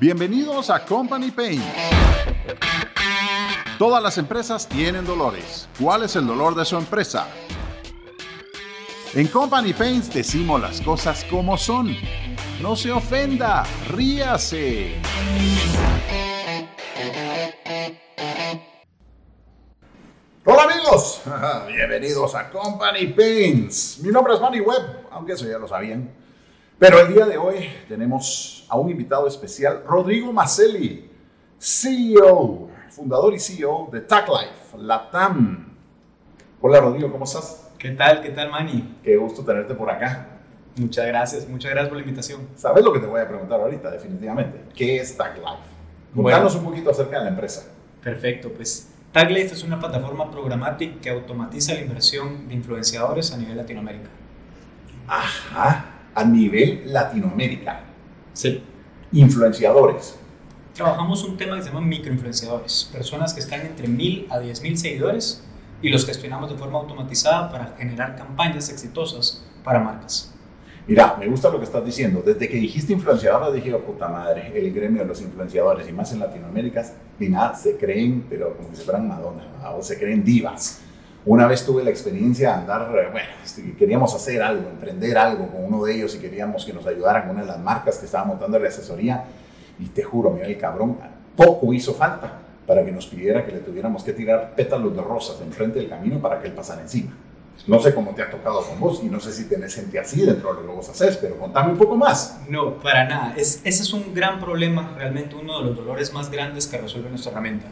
Bienvenidos a Company Pain. Todas las empresas tienen dolores. ¿Cuál es el dolor de su empresa? En Company Pains decimos las cosas como son. No se ofenda, ríase. Hola amigos, bienvenidos a Company Pains. Mi nombre es Manny Webb, aunque eso ya lo sabían. Pero el día de hoy tenemos a un invitado especial, Rodrigo Macelli, CEO, fundador y CEO de TagLife, Latam. Hola Rodrigo, ¿cómo estás? ¿Qué tal? ¿Qué tal, Manny? Qué gusto tenerte por acá. Muchas gracias, muchas gracias por la invitación. ¿Sabes lo que te voy a preguntar ahorita, definitivamente? ¿Qué es TagLife? Contanos un poquito acerca de la empresa. Perfecto, pues TagLife es una plataforma programática que automatiza la inversión de influenciadores a nivel Latinoamérica. Ajá, a nivel Latinoamérica. Sí. Influenciadores. Trabajamos un tema que se llama microinfluenciadores, personas que están entre 1000 a 10000 seguidores y los gestionamos de forma automatizada para generar campañas exitosas para marcas. Mira, me gusta lo que estás diciendo. Desde que dijiste influenciadores, dije, oh, puta madre, el gremio de los influenciadores, y más en Latinoamérica, nada, se creen, pero como si fueran Madonna, o se creen divas. Una vez tuve la experiencia de andar, eh, bueno, este, queríamos hacer algo, emprender algo con uno de ellos y queríamos que nos ayudaran con una de las marcas que estaba montando la asesoría. Y te juro, mira, el cabrón, poco hizo falta para que nos pidiera que le tuviéramos que tirar pétalos de rosas enfrente del camino para que él pasara encima. No sé cómo te ha tocado con vos y no sé si tenés gente así dentro de lo que vos haces, pero contame un poco más. No, para nada. Es, ese es un gran problema, realmente uno de los dolores más grandes que resuelve nuestra herramienta.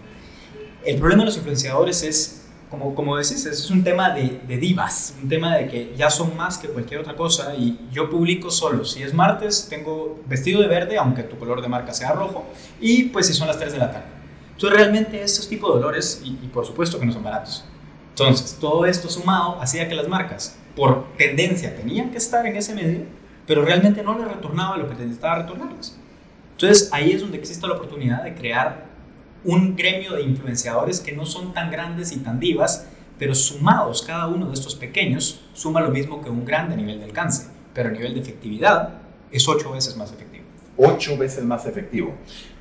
El problema de los influenciadores es, como, como decís, es un tema de, de divas, un tema de que ya son más que cualquier otra cosa y yo publico solo. Si es martes, tengo vestido de verde, aunque tu color de marca sea rojo, y pues si son las 3 de la tarde. Entonces realmente esos tipos de dolores, y, y por supuesto que no son baratos, entonces, todo esto sumado hacía que las marcas, por tendencia, tenían que estar en ese medio, pero realmente no les retornaba lo que necesitaba retornarles. Entonces, ahí es donde existe la oportunidad de crear un gremio de influenciadores que no son tan grandes y tan divas, pero sumados cada uno de estos pequeños suma lo mismo que un grande a nivel de alcance, pero a nivel de efectividad es ocho veces más efectivo. Ocho veces más efectivo.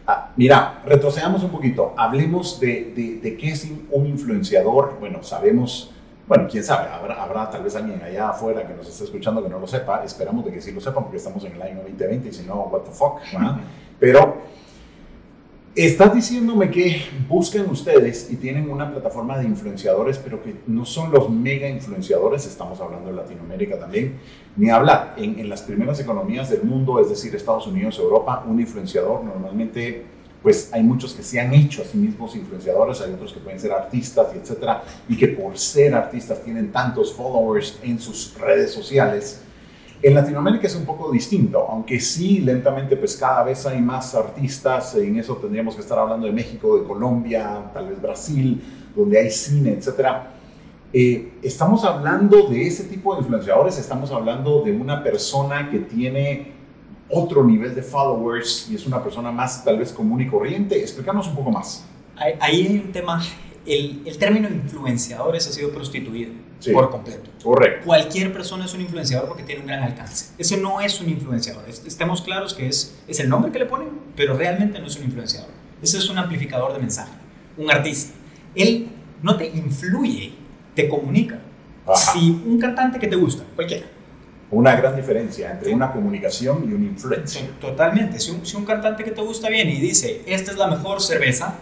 Ah, mira, retrocedamos un poquito. Hablemos de, de, de, qué es un influenciador. Bueno, sabemos, bueno, quién sabe, habrá, habrá, tal vez alguien allá afuera que nos esté escuchando que no lo sepa. Esperamos de que sí lo sepan porque estamos en el año 2020 y si no, what the fuck. ¿verdad? Pero estás diciéndome que buscan ustedes y tienen una plataforma de influenciadores, pero que no son los mega influenciadores, estamos hablando de Latinoamérica también, ni hablar. En, en, las primeras economías del mundo, es decir, Estados Unidos, Europa, un influenciador normalmente, pues hay muchos que se han hecho a sí mismos influenciadores, hay otros que pueden ser artistas y etcétera, y que por ser artistas tienen tantos followers en sus redes sociales. En Latinoamérica es un poco distinto, aunque sí, lentamente, pues cada vez hay más artistas, en eso tendríamos que estar hablando de México, de Colombia, tal vez Brasil, donde hay cine, etcétera eh, estamos hablando de ese tipo de influenciadores, estamos hablando de una persona que tiene otro nivel de followers y es una persona más tal vez común y corriente. Explícanos un poco más. Ahí hay un tema, el, el término influenciadores ha sido prostituido sí, por completo. Correcto. Cualquier persona es un influenciador porque tiene un gran alcance. Ese no es un influenciador. Estemos claros que es, es el nombre que le ponen, pero realmente no es un influenciador. Ese es un amplificador de mensaje, un artista. Él no te influye, te comunica. Ajá. Si un cantante que te gusta, cualquiera. Una gran diferencia entre una comunicación y una influencia. Totalmente. Si un, si un, cantante que te gusta viene y dice, esta es la mejor cerveza,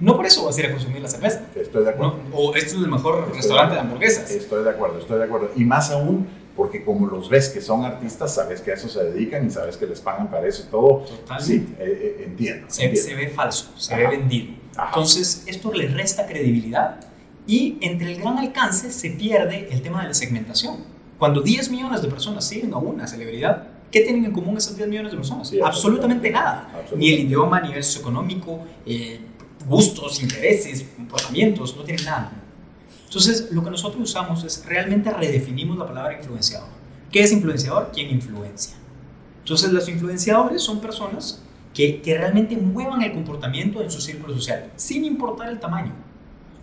no por eso vas a ir a consumir la cerveza. Estoy de acuerdo. No, o este es el mejor estoy restaurante de, de, hamburguesas. Estoy de acuerdo, estoy de acuerdo. Y más aún porque como los ves que son artistas, sabes que a eso se dedican y sabes que les pagan para eso y todo. Totalmente. Sí, eh, eh, entiendo, se, entiendo. Se, ve falso, se Ajá. ve vendido. Ajá. Entonces, esto le resta credibilidad y entre el gran alcance se pierde el tema de la segmentación. Cuando 10 millones de personas siguen a una celebridad, ¿qué tienen en común esas 10 millones de personas? Sí, absolutamente, absolutamente nada. Absolutamente. Ni el idioma, ni el socioeconómico, eh, gustos, intereses, comportamientos, no tienen nada. Entonces, lo que nosotros usamos es realmente redefinimos la palabra influenciador. ¿Qué es influenciador? ¿Quién influencia? Entonces, los influenciadores son personas que, que realmente muevan el comportamiento en su círculo social, sin importar el tamaño.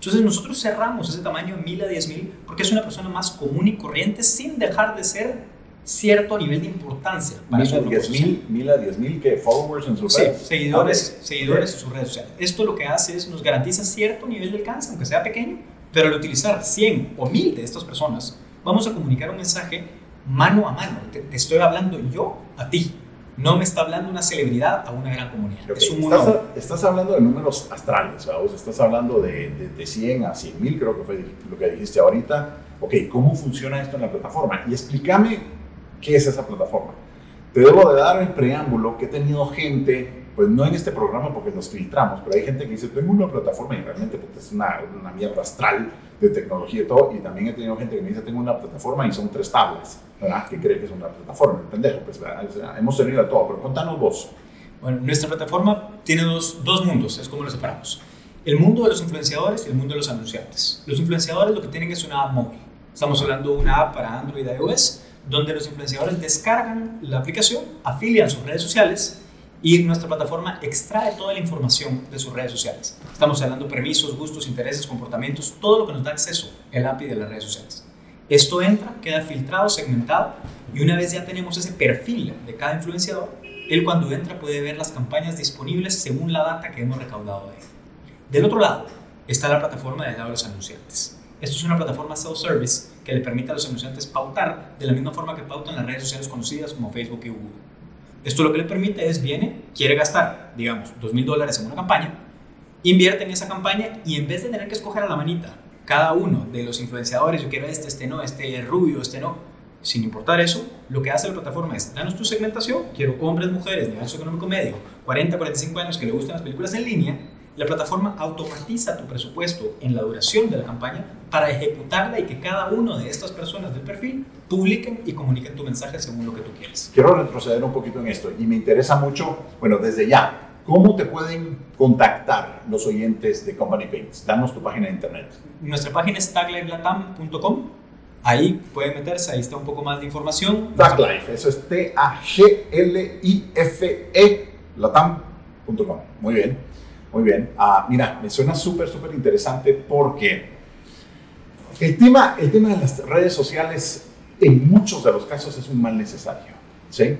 Entonces nosotros cerramos ese tamaño en 1000 a 10.000 porque es una persona más común y corriente sin dejar de ser cierto nivel de importancia para mil a diez mil, mil a diez mil que followers en sus redes. seguidores, seguidores en sus redes sociales. Esto lo que hace es nos garantiza cierto nivel de alcance, aunque sea pequeño, pero al utilizar 100 o 1000 de estas personas, vamos a comunicar un mensaje mano a mano. Te, estoy hablando yo a ti. No me está hablando una celebridad a una gran comunidad. Es un estás, estás, hablando de números astrales, ¿vamos? Estás hablando de, de, de 100 a 100 mil, creo que fue lo que dijiste ahorita. Ok, ¿cómo funciona esto en la plataforma? Y explícame qué es esa plataforma. Te debo de dar el preámbulo que he tenido gente, pues no en este programa porque nos filtramos, pero hay gente que dice, tengo una plataforma y realmente pues, es una, una mierda astral de tecnología y todo. Y también he tenido gente que me dice, tengo una plataforma y son tres tablas, ¿verdad? Que cree que es una plataforma, pendejo. Pues hemos tenido de todo, pero contanos vos. Bueno, nuestra plataforma tiene dos, dos mundos, es como lo separamos. El mundo de los influenciadores y el mundo de los anunciantes. Los influenciadores lo que tienen es una app móvil. Estamos hablando de una app para Android y iOS donde los influenciadores descargan la aplicación, afilian sus redes sociales y nuestra plataforma extrae toda la información de sus redes sociales. Estamos hablando permisos, gustos, intereses, comportamientos, todo lo que nos da acceso el API de las redes sociales. Esto entra, queda filtrado, segmentado y una vez ya tenemos ese perfil de cada influenciador, él cuando entra puede ver las campañas disponibles según la data que hemos recaudado de él. Del otro lado está la plataforma de los anunciantes. Esto es una plataforma self-service que le permite a los anunciantes pautar de la misma forma que pautan las redes sociales conocidas como Facebook y Google. Esto lo que le permite es, viene, quiere gastar, digamos, dos mil dólares en una campaña, invierte en esa campaña y en vez de tener que escoger a la manita cada uno de los influenciadores, yo quiero este, este no, este rubio, este no, sin importar eso, lo que hace la plataforma es, danos tu segmentación, quiero hombres, mujeres, nivel socioeconómico medio, 40, 45 años que le gustan las películas en línea, la plataforma automatiza tu presupuesto en la duración de la campaña para ejecutarla y que cada una de estas personas del perfil publiquen y comuniquen tu mensaje según lo que tú quieres. Quiero retroceder un poquito en esto y me interesa mucho, bueno, desde ya, ¿cómo te pueden contactar los oyentes de Company Paints? Danos tu página de internet. Nuestra página es taglifelatam.com. Ahí pueden meterse, ahí está un poco más de información. Taglife, eso es T-A-G-L-I-F-E, latam.com. Muy bien. Muy bien. Ah, mira, me suena súper, súper interesante porque el tema, el tema de las redes sociales en muchos de los casos es un mal necesario. ¿sí?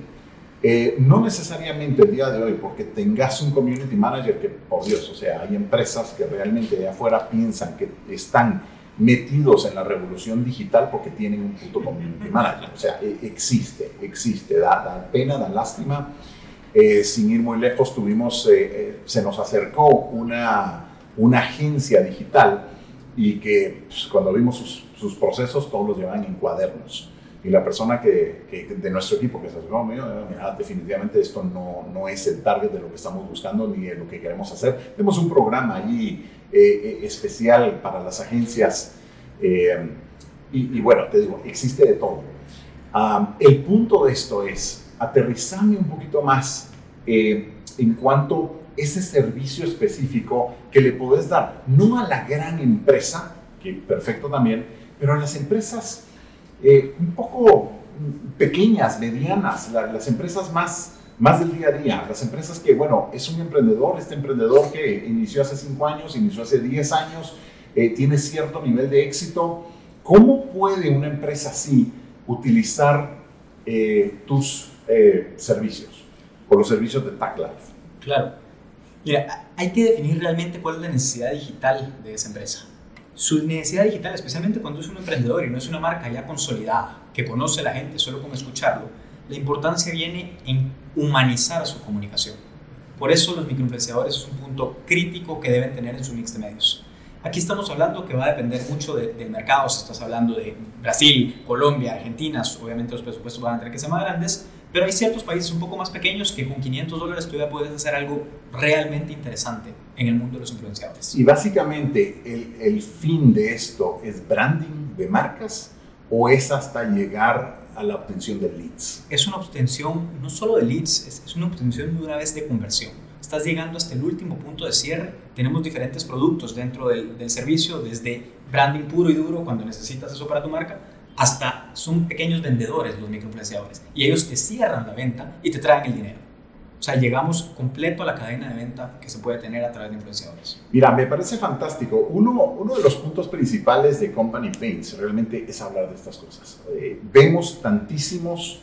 Eh, no necesariamente el día de hoy, porque tengas un community manager que, por Dios, o sea, hay empresas que realmente de afuera piensan que están metidos en la revolución digital porque tienen un puto community manager. O sea, e, existe, existe, da, da pena, da lástima eh, sin ir muy lejos, tuvimos, eh, eh, se nos acercó una, una agencia digital y que pues, cuando vimos sus, sus, procesos todos los llevaban en cuadernos. Y la persona que, que de nuestro equipo que se acercó me dijo, definitivamente esto no, no, es el target de lo que estamos buscando ni de lo que queremos hacer. Tenemos un programa ahí especial para las agencias y, y, bueno, te digo, existe de todo. Ah, el punto de esto es, aterrizame un poquito más eh, en cuanto a ese servicio específico que le puedes dar, no a la gran empresa, que perfecto también, pero a las empresas eh, un poco pequeñas, medianas, las empresas más, más del día a día, las empresas que, bueno, es un emprendedor, este emprendedor que inició hace 5 años, inició hace 10 años, eh, tiene cierto nivel de éxito. ¿Cómo puede una empresa así utilizar tus eh, servicios, por los servicios de TagLife. Claro. Mira, hay que definir realmente cuál es la necesidad digital de esa empresa. Su necesidad digital, especialmente cuando es un emprendedor y no es una marca ya consolidada, que conoce a la gente solo con escucharlo, la importancia viene en humanizar su comunicación. Por eso los microinfluenciadores es un punto crítico que deben tener en su mix de medios. Aquí estamos hablando que va a depender mucho del mercado, si estás hablando de Brasil, Colombia, Argentina, obviamente los presupuestos van a tener que ser más grandes, pero hay ciertos países un poco más pequeños que con 500 dólares todavía puedes hacer algo realmente interesante en el mundo de los influenciadores. Y básicamente el, el fin de esto es branding de marcas o es hasta llegar a la obtención de leads? Es una obtención no solo de leads, es una obtención de una vez de conversión. Estás llegando hasta el último punto de cierre. Tenemos diferentes productos dentro del, del servicio, desde branding puro y duro cuando necesitas eso para tu marca, hasta son pequeños vendedores los microinfluenciadores y ellos te cierran la venta y te traen el dinero. sea, llegamos completo a la cadena de venta que se puede tener a través de influenciadores. Mira, me parece fantástico. Uno, uno de los puntos principales de Company Paints realmente es hablar de estas cosas. Eh, vemos tantísimos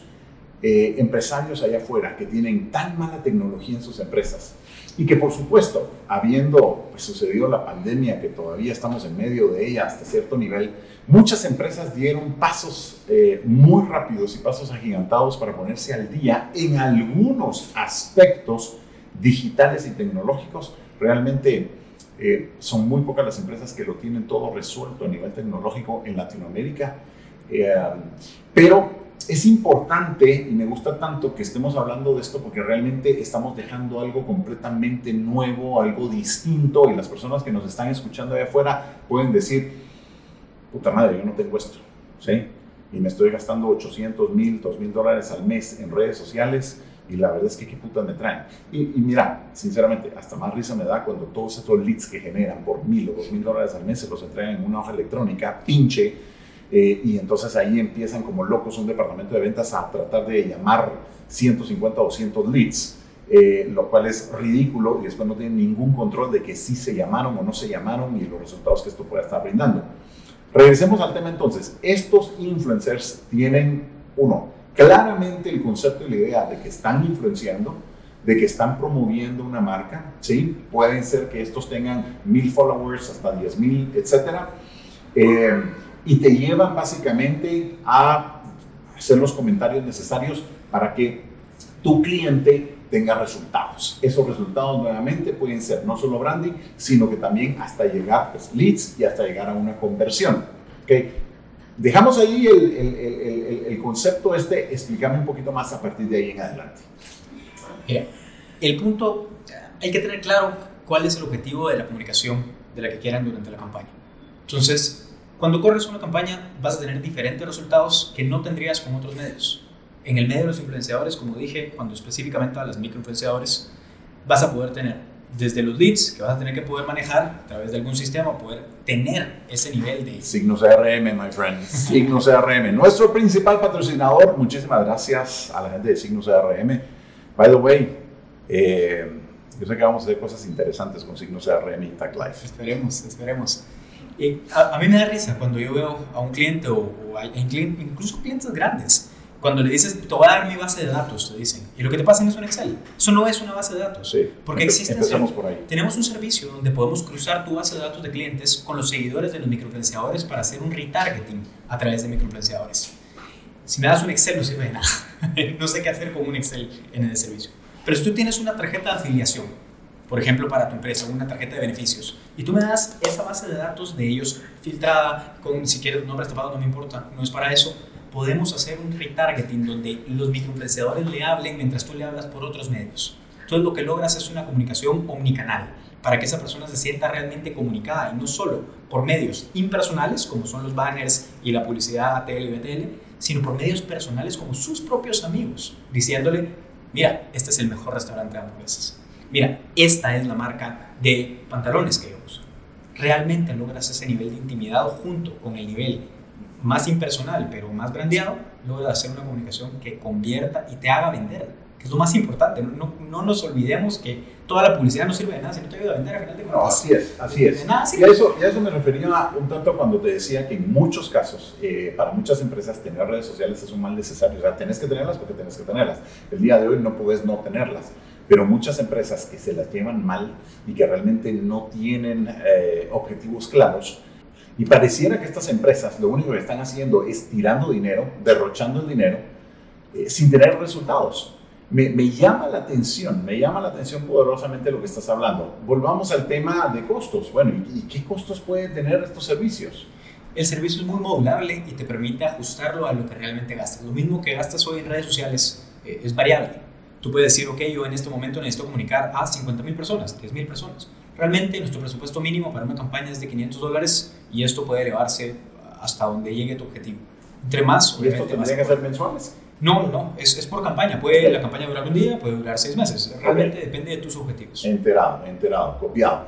eh, empresarios allá afuera que tienen tan mala tecnología en sus empresas y que por supuesto, habiendo pues, sucedido la pandemia, que todavía estamos en medio de ella hasta cierto nivel, muchas empresas dieron pasos eh, muy rápidos y pasos agigantados para ponerse al día en algunos aspectos digitales y tecnológicos. Realmente eh, son muy pocas las empresas que lo tienen todo resuelto a nivel tecnológico en Latinoamérica. pero es importante y me gusta tanto que estemos hablando de esto porque realmente estamos dejando algo completamente nuevo, algo distinto y las personas que nos están escuchando de afuera pueden decir, puta madre, yo no tengo esto, ¿sí? Y me estoy gastando 800 mil, 2 mil dólares al mes en redes sociales y la verdad es que qué putas me traen. Y, y, mira, sinceramente, hasta más risa me da cuando todos estos leads que generan por mil o dos mil dólares al mes se los entregan en una hoja electrónica, pinche, eh, y entonces ahí empiezan como locos un departamento de ventas a tratar de llamar 150 o 200 leads, eh, lo cual es ridículo y después no tienen ningún control de que sí se llamaron o no se llamaron y los resultados que esto pueda estar brindando. Regresemos al tema entonces. Estos influencers tienen, uno, claramente el concepto y la idea de que están influenciando, de que están promoviendo una marca, ¿sí? Pueden ser que estos tengan mil followers, hasta diez mil, etcétera. Eh, y te llevan básicamente a hacer los comentarios necesarios para que tu cliente tenga resultados. Esos resultados nuevamente pueden ser no solo branding, sino que también hasta llegar pues, leads y hasta llegar a una conversión. ¿okay? Dejamos ahí el, el, el, el, concepto este, explícame un poquito más a partir de ahí en adelante. el punto, hay que tener claro cuál es el objetivo de la comunicación de la que quieran durante la campaña. Entonces, cuando corres una campaña vas a tener diferentes resultados que no tendrías con otros medios. En el medio de los influenciadores, como dije, cuando específicamente a las microinfluenciadores, vas a poder tener desde los leads que vas a tener que poder manejar a través de algún sistema, poder tener ese nivel de... Signos CRM, my friend. Signos CRM. Nuestro principal patrocinador. Muchísimas gracias a la gente de Signos CRM. By the way, eh, yo sé que vamos a hacer cosas interesantes con Signos CRM y Tag Life. Esperemos, esperemos a, mí me da risa cuando yo veo a un cliente o, incluso clientes grandes, cuando le dices, te voy a dar mi base de datos, te dicen, y lo que te pasa es un Excel. Eso no es una base de datos. Sí, porque existe. Empezamos por ahí. Tenemos un servicio donde podemos cruzar tu base de datos de clientes con los seguidores de los microinfluenciadores para hacer un retargeting a través de microinfluenciadores. Si me das un Excel, no sirve de nada. no sé qué hacer con un Excel en el servicio. Pero si tú tienes una tarjeta de afiliación, por ejemplo, para tu empresa, una tarjeta de beneficios, y tú me das esa base de datos de ellos filtrada, con si quieres nombres tapados, no me importa, no es para eso. Podemos hacer un retargeting donde los microinfluenciadores le hablen mientras tú le hablas por otros medios. Entonces lo que logras es una comunicación omnicanal para que esa persona se sienta realmente comunicada y no solo por medios impersonales como son los banners y la publicidad ATL y BTL, sino por medios personales como sus propios amigos, diciéndole, mira, este es el mejor restaurante de hamburguesas mira, esta es la marca de pantalones que yo uso. Realmente logras ese nivel de intimidad junto con el nivel más impersonal, pero más brandeado, logras hacer una comunicación que convierta y te haga vender, que es lo más importante. No, no, nos olvidemos que toda la publicidad no sirve de nada si no te ayuda a vender al final de cuentas. No, así es, así es. y, a eso, y a eso me refería un tanto cuando te decía que en muchos casos, eh, para muchas empresas, tener redes sociales es un mal necesario. O sea, tenés que tenerlas porque tenés que tenerlas. El día de hoy no puedes no tenerlas pero muchas empresas que se las llevan mal y que realmente no tienen eh, objetivos claros, y pareciera que estas empresas lo único que están haciendo es tirando dinero, derrochando el dinero, eh, sin tener resultados. Me, me, llama la atención, me llama la atención poderosamente lo que estás hablando. Volvamos al tema de costos. Bueno, ¿y, y qué costos pueden tener estos servicios? El servicio es muy modulable y te permite ajustarlo a lo que realmente gastas. Lo mismo que gastas hoy en redes sociales eh, es variable Tú puedes decir, ok, yo en este momento necesito comunicar a 50 mil personas, 10 mil personas. Realmente nuestro presupuesto mínimo para una campaña es de 500 dólares y esto puede elevarse hasta donde llegue tu objetivo. Entre más, ¿Y esto tendría que ser mensuales? No, no, es, es, por campaña. Puede la campaña durar un día, puede durar seis meses. Realmente depende de tus objetivos. Enterado, enterado, copiado.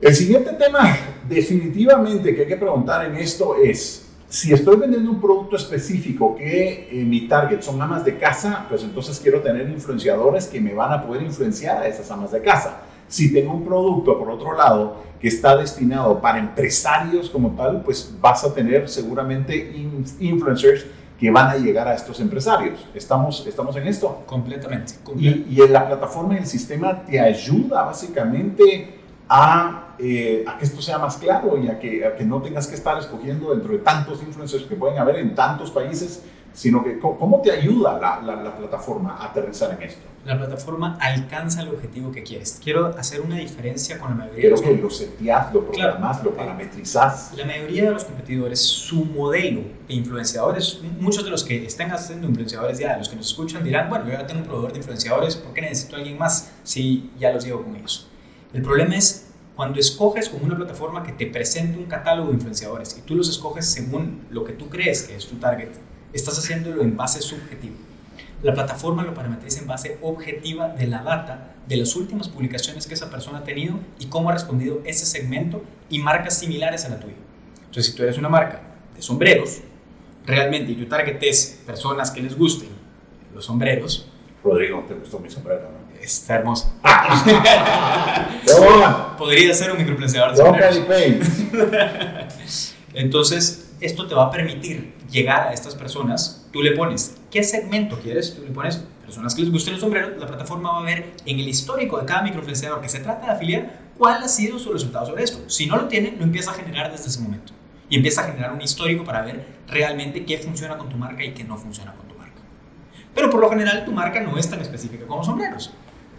El siguiente tema definitivamente que hay que preguntar en esto es, si estoy vendiendo un producto específico que eh, mi target son amas de casa, pues entonces quiero tener influenciadores que me van a poder influenciar a esas amas de casa. Si tengo un producto, por otro lado, que está destinado para empresarios como tal, pues vas a tener seguramente influencers que van a llegar a estos empresarios. ¿Estamos, estamos en esto? Completamente. Y, y en la plataforma y el sistema te ayuda básicamente a, eh, a, que esto sea más claro y a que, a que, no tengas que estar escogiendo dentro de tantos influencers que pueden haber en tantos países, sino que cómo te ayuda la, la, plataforma a aterrizar en esto. La plataforma alcanza el objetivo que quieres. Quiero hacer una diferencia con la mayoría Quiero de los que lo seteas, lo programas, lo parametrizas. La mayoría de los competidores, su modelo de influenciadores, muchos de los que están haciendo influenciadores ya, los que nos escuchan dirán, bueno, yo ya tengo un proveedor de influenciadores, ¿por qué necesito a alguien más si ya los llevo con ellos? El problema es cuando escoges como una plataforma que te presente un catálogo de influenciadores y tú los escoges según lo que tú crees que es tu target, estás haciéndolo en base subjetiva. La plataforma lo parametriza en base objetiva de la data de las últimas publicaciones que esa persona ha tenido y cómo ha respondido ese segmento y marcas similares a la tuya. Entonces, si tú eres una marca de sombreros, realmente y tu target es personas que les gusten los sombreros. Rodrigo, te gustó mi sombrero. Está hermoso. Podría ser un microinfluenciador de Entonces, esto te va a permitir llegar a estas personas. Tú le pones, ¿qué segmento quieres? Tú le pones personas que les gusten los sombreros. La plataforma va a ver en el histórico de cada microinfluenciador que se trata de afiliar cuál ha sido su resultado sobre esto. Si no lo tiene, lo empieza a generar desde ese momento. Y empieza a generar un histórico para ver realmente qué funciona con tu marca y qué no funciona con tu marca. Pero por lo general tu marca no es tan específica como sombreros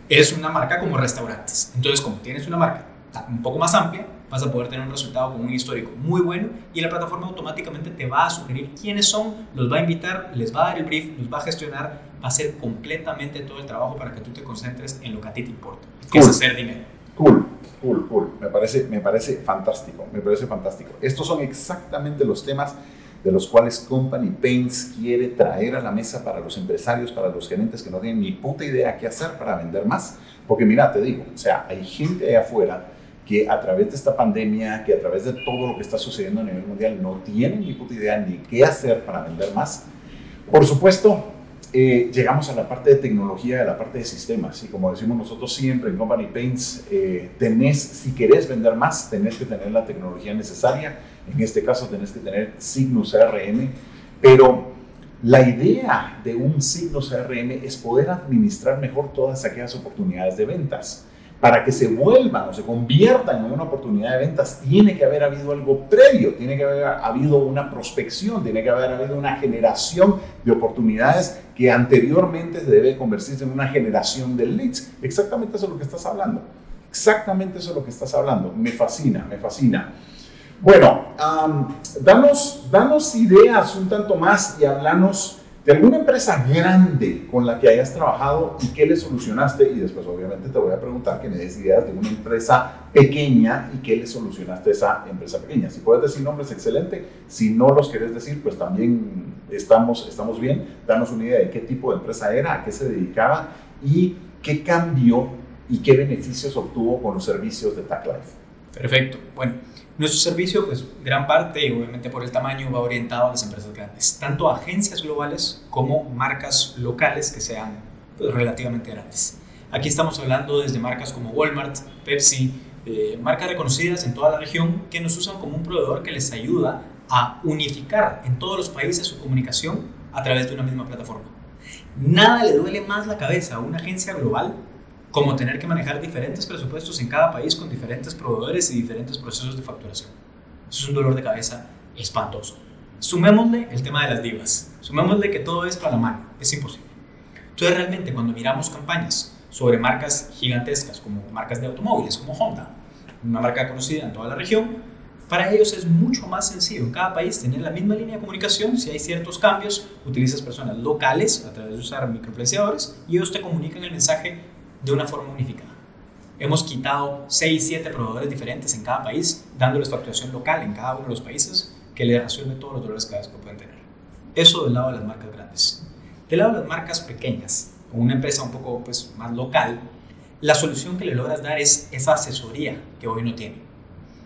es una marca como restaurantes. Entonces, como tienes una marca un poco más amplia, vas a poder tener un resultado con un histórico muy bueno y la plataforma automáticamente te va a sugerir quiénes son, los va a invitar, les va a dar el brief, los va a gestionar, va a hacer completamente todo el trabajo para que tú te concentres en lo que a ti te importa, que es hacer dinero. Cool, cool, cool. Me parece, me parece fantástico, me parece fantástico. Estos son exactamente los temas de los cuales Company Paints quiere traer a la mesa para los empresarios, para los gerentes que no tienen ni puta idea qué hacer para vender más. Porque mira, te digo, o sea, hay gente allá afuera que a través de esta pandemia, que a través de todo lo que está sucediendo a nivel mundial, no tienen ni puta idea ni qué hacer para vender más. Por supuesto, eh, llegamos a la parte de tecnología, a la parte de sistemas. Y como decimos nosotros siempre en Company Paints, eh, tenés, si querés vender más, tenés que tener la tecnología necesaria en este caso tenés que tener signos CRM, pero la idea de un signo CRM es poder administrar mejor todas aquellas oportunidades de ventas. Para que se vuelvan o se conviertan en una oportunidad de ventas, tiene que haber habido algo previo, tiene que haber habido una prospección, tiene que haber habido una generación de oportunidades que anteriormente debe convertirse en una generación de leads. Exactamente eso es lo que estás hablando. Exactamente eso es lo que estás hablando. Me fascina, me fascina. Bueno, danos, danos ideas un tanto más y hablanos de alguna empresa grande con la que hayas trabajado y qué le solucionaste. Y después, obviamente, te voy a preguntar que me des ideas de una empresa pequeña y qué le solucionaste a esa empresa pequeña. Si puedes decir nombres, excelente. Si no los quieres decir, pues también estamos, estamos bien. Danos una idea de qué tipo de empresa era, a qué se dedicaba y qué cambió y qué beneficios obtuvo con los servicios de TACLife. Perfecto. Bueno. Nuestro servicio, pues gran parte, obviamente por el tamaño, va orientado a las empresas grandes, tanto agencias globales como marcas locales que sean pues, relativamente grandes. Aquí estamos hablando desde marcas como Walmart, Pepsi, eh, marcas reconocidas en toda la región que nos usan como un proveedor que les ayuda a unificar en todos los países su comunicación a través de una misma plataforma. Nada le duele más la cabeza a una agencia global como tener que manejar diferentes presupuestos en cada país con diferentes proveedores y diferentes procesos de facturación. Eso es un dolor de cabeza espantoso. Sumémosle el tema de las divas. Sumémosle que todo es para la mano. Es imposible. Entonces realmente cuando miramos campañas sobre marcas gigantescas como marcas de automóviles como Honda, una marca conocida en toda la región, para ellos es mucho más sencillo en cada país tener la misma línea de comunicación. Si hay ciertos cambios, utilizas personas locales a través de usar microinfluenciadores y ellos te comunican el mensaje de una forma unificada. Hemos quitado 6, 7 proveedores diferentes en cada país, dándoles facturación local en cada uno de los países que le resuelve todos los dolores que pueden tener. Eso del lado de las marcas grandes. Del lado de las marcas pequeñas, o una empresa un poco pues, más local, la solución que le logras dar es esa asesoría que hoy no tiene.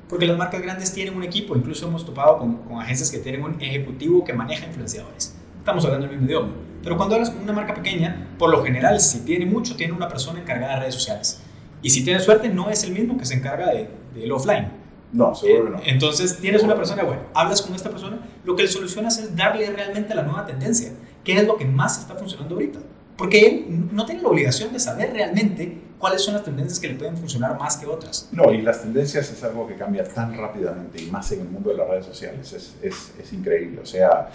Porque las marcas grandes tienen un equipo, incluso hemos topado con, con agencias que tienen un ejecutivo que maneja influenciadores. Estamos hablando el mismo idioma. Pero cuando hablas con una marca pequeña, por lo general, si tiene mucho, tiene una persona encargada de redes sociales. Y si tienes suerte, no es el mismo que se encarga de, del offline. No, seguro no. Entonces tienes una persona, bueno, hablas con esta persona, lo que le solucionas es darle realmente la nueva tendencia, que es lo que más está funcionando ahorita. Porque él no tiene la obligación de saber realmente cuáles son las tendencias que le pueden funcionar más que otras. No, y las tendencias es algo que cambia tan rápidamente y más en el mundo de las redes sociales. Es, es, es increíble. O sea,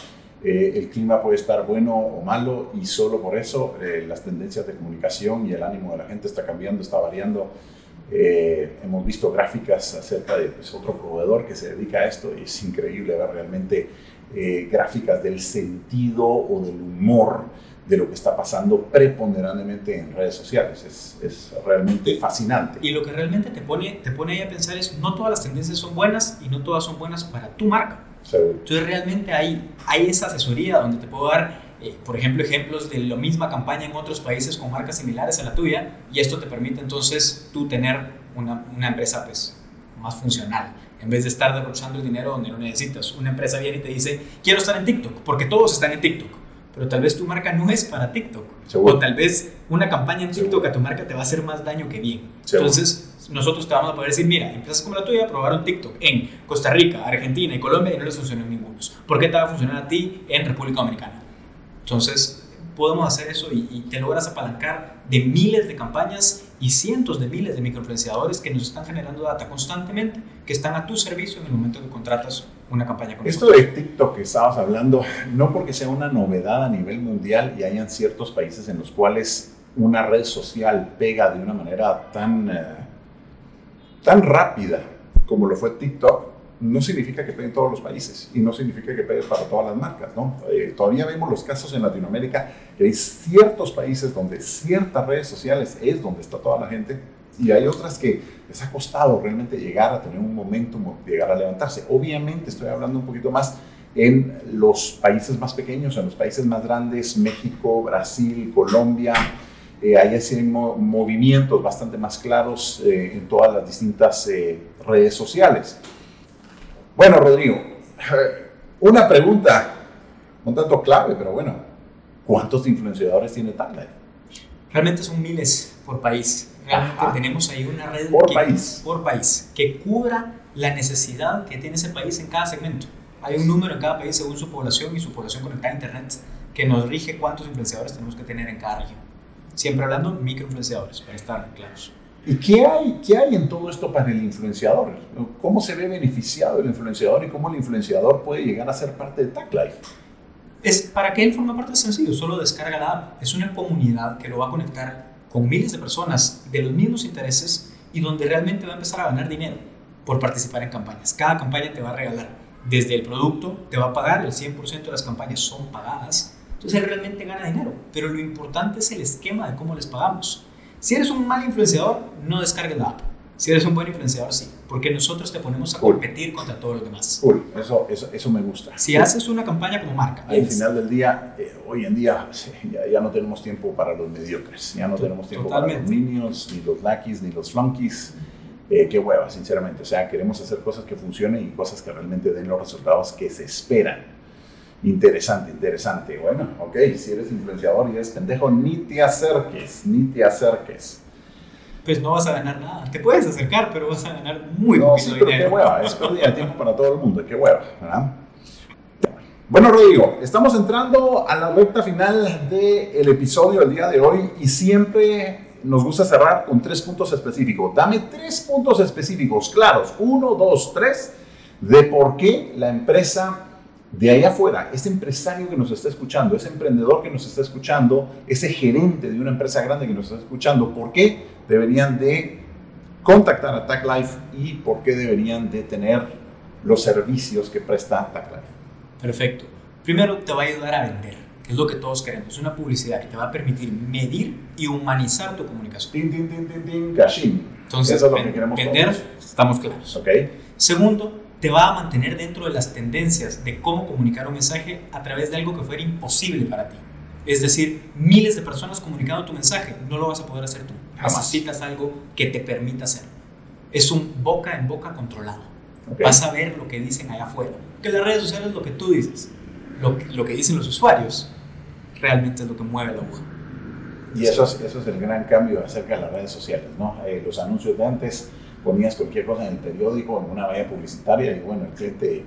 eh, el clima puede estar bueno o malo y solo por eso eh, las tendencias de comunicación y el ánimo de la gente está cambiando, está variando. Eh, hemos visto gráficas acerca de pues, otro proveedor que se dedica a esto y es increíble ver realmente gráficas del sentido o del humor de lo que está pasando preponderantemente en redes sociales. Es, es, realmente fascinante. Y lo que realmente te pone, te pone ahí a pensar es, no todas las tendencias son buenas y no todas son buenas para tu marca. Entonces realmente hay, hay esa asesoría donde te puedo dar, eh, por ejemplo, ejemplos de la misma campaña en otros países con marcas similares a la tuya y esto te permite entonces tú tener una, una empresa pues más funcional. En vez de estar derrochando el dinero donde no necesitas. Una empresa viene y te dice, quiero estar en TikTok, porque todos están en TikTok pero tal vez tu marca no es para TikTok. O tal vez una campaña en TikTok a tu marca te va a hacer más daño que bien. Entonces, nosotros te vamos a poder decir, mira, empresas como la tuya probaron TikTok en Costa Rica, Argentina y Colombia y no les funcionó en ninguno. ¿Por qué te va a funcionar a ti en República Dominicana? Entonces, podemos hacer eso y, te logras apalancar de miles de campañas y cientos de miles de microinfluenciadores que nos están generando data constantemente, que están a tu servicio en el momento que contratas una campaña con Esto de TikTok que estabas hablando, no porque sea una novedad a nivel mundial y hayan ciertos países en los cuales una red social pega de una manera tan, eh, tan rápida como lo fue TikTok, no significa que pegue en todos los países y no significa que pegue para todas las marcas. ¿no? Eh, todavía vemos los casos en Latinoamérica que hay ciertos países donde ciertas redes sociales es donde está toda la gente y hay otras que les ha costado realmente llegar a tener un momentum, llegar a levantarse. Obviamente estoy hablando un poquito más en los países más pequeños, en los países más grandes, México, Brasil, Colombia. Eh, hay así movimientos bastante más claros eh, en todas las distintas redes sociales. Bueno, Rodrigo, una pregunta un tanto clave, pero bueno, ¿cuántos influenciadores tiene Tagline? Realmente son miles por país. Realmente tenemos ahí una red por país. por país que cubra la necesidad que tiene ese país en cada segmento. Hay un número en cada país según su población y su población conectada a Internet que nos rige cuántos influenciadores tenemos que tener en cada región. Siempre hablando microinfluenciadores, para estar claros. ¿Y qué hay, qué hay en todo esto para el influenciador? ¿Cómo se ve beneficiado el influenciador y cómo el influenciador puede llegar a ser parte de TagLife? Es, para que él forma parte es sencillo, solo descarga la app. Es una comunidad que lo va a conectar con miles de personas de los mismos intereses y donde realmente va a empezar a ganar dinero por participar en campañas. Cada campaña te va a regalar desde el producto, te va a pagar, el 100% de las campañas son pagadas, entonces él realmente gana dinero. Pero lo importante es el esquema de cómo les pagamos. Si eres un mal influenciador, no descargues la app. Si eres un buen influenciador, sí. Porque nosotros te ponemos a competir contra todos los demás. Cool. Eso, eso, eso me gusta. Si haces una campaña como marca. Al final del día, eh, hoy en día, ya, no tenemos tiempo para los mediocres. Ya no tenemos tiempo para los niños, ni los lackeys, ni los flunkies. Eh, qué hueva, sinceramente. O sea, queremos hacer cosas que funcionen y cosas que realmente den los resultados que se esperan. Interesante, interesante. Bueno, ok, si eres influenciador y eres pendejo, ni te acerques, ni te acerques. Pues no vas a ganar nada. Te puedes acercar, pero vas a ganar muy no, sí, pero qué hueva, es pérdida de tiempo para todo el mundo, qué hueva, ¿verdad? Bueno, Rodrigo, estamos entrando a la recta final del episodio del día de hoy y siempre nos gusta cerrar con tres puntos específicos. Dame tres puntos específicos, claros, uno, dos, tres, de por qué la empresa de ahí afuera, ese empresario que nos está escuchando, ese emprendedor que nos está escuchando, ese gerente de una empresa grande que nos está escuchando, ¿por qué deberían de contactar a TagLife y por qué deberían de tener los servicios que presta TagLife? Perfecto. Primero te va a ayudar a vender, que es lo que todos queremos, una publicidad que te va a permitir medir y humanizar tu comunicación. Tin, tin, tin, tin, Entonces, Eso es lo que queremos vender, estamos claros. Okay. Segundo, te va a mantener dentro de las tendencias de cómo comunicar un mensaje a través de algo que fuera imposible para ti. Es decir, miles de personas comunicando tu mensaje, no lo vas a poder hacer tú. Necesitas algo que te permita hacerlo. Es un boca en boca controlado. Vas a ver lo que dicen allá afuera. Que las redes sociales es lo que tú dices. Lo, lo que dicen los usuarios realmente es lo que mueve la aguja. Y eso es, eso es el gran cambio acerca de las redes sociales, ¿no? Eh, los anuncios de antes, ponías cualquier cosa en el periódico, en una valla publicitaria, y bueno, el cliente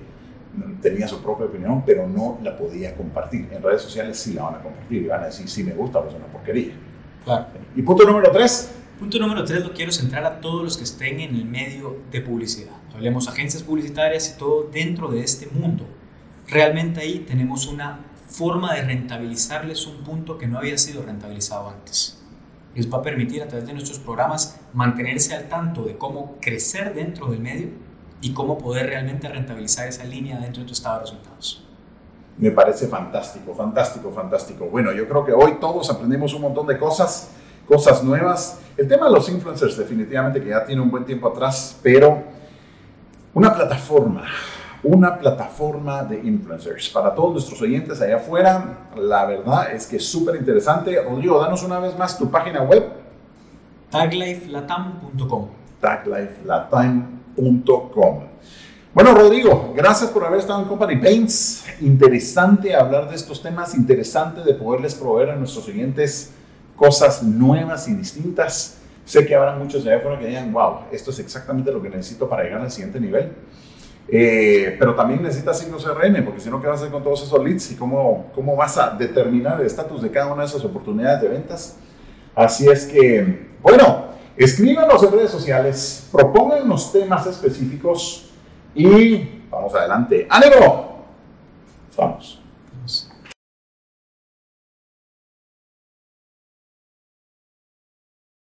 tenía su propia opinión, pero no la podía compartir. En redes sociales sí la van a compartir y van a decir, sí me gusta, pues es una porquería. Claro. Y punto número tres. Punto número tres lo quiero centrar a todos los que estén en el medio de publicidad. Hablemos agencias publicitarias y todo dentro de este mundo. Realmente ahí tenemos una forma de rentabilizarles un punto que no había sido rentabilizado antes. Les va a permitir a través de nuestros programas mantenerse al tanto de cómo crecer dentro del medio y cómo poder realmente rentabilizar esa línea dentro de tu estado de resultados. Me parece fantástico, fantástico, fantástico. Bueno, yo creo que hoy todos aprendimos un montón de cosas, cosas nuevas. El tema de los influencers definitivamente que ya tiene un buen tiempo atrás, pero una plataforma, una plataforma de influencers. Para todos nuestros oyentes allá afuera, la verdad es que es súper interesante. Rodrigo, danos una vez más tu página web. taglifelatam.com taglifelatam.com Bueno, Rodrigo, gracias por haber estado en Company Paints. Interesante hablar de estos temas, interesante de poderles proveer a nuestros oyentes cosas nuevas y distintas. Sé que habrá muchos de allá afuera que digan, wow, esto es exactamente lo que necesito para llegar al siguiente nivel. Eh, pero también necesitas signos CRM, porque si no, ¿qué vas a hacer con todos esos leads y cómo, cómo vas a determinar el estatus de cada una de esas oportunidades de ventas? Así es que, bueno, escríbanos en redes sociales, propónganos temas específicos y vamos adelante. ¡Ánimo! Vamos.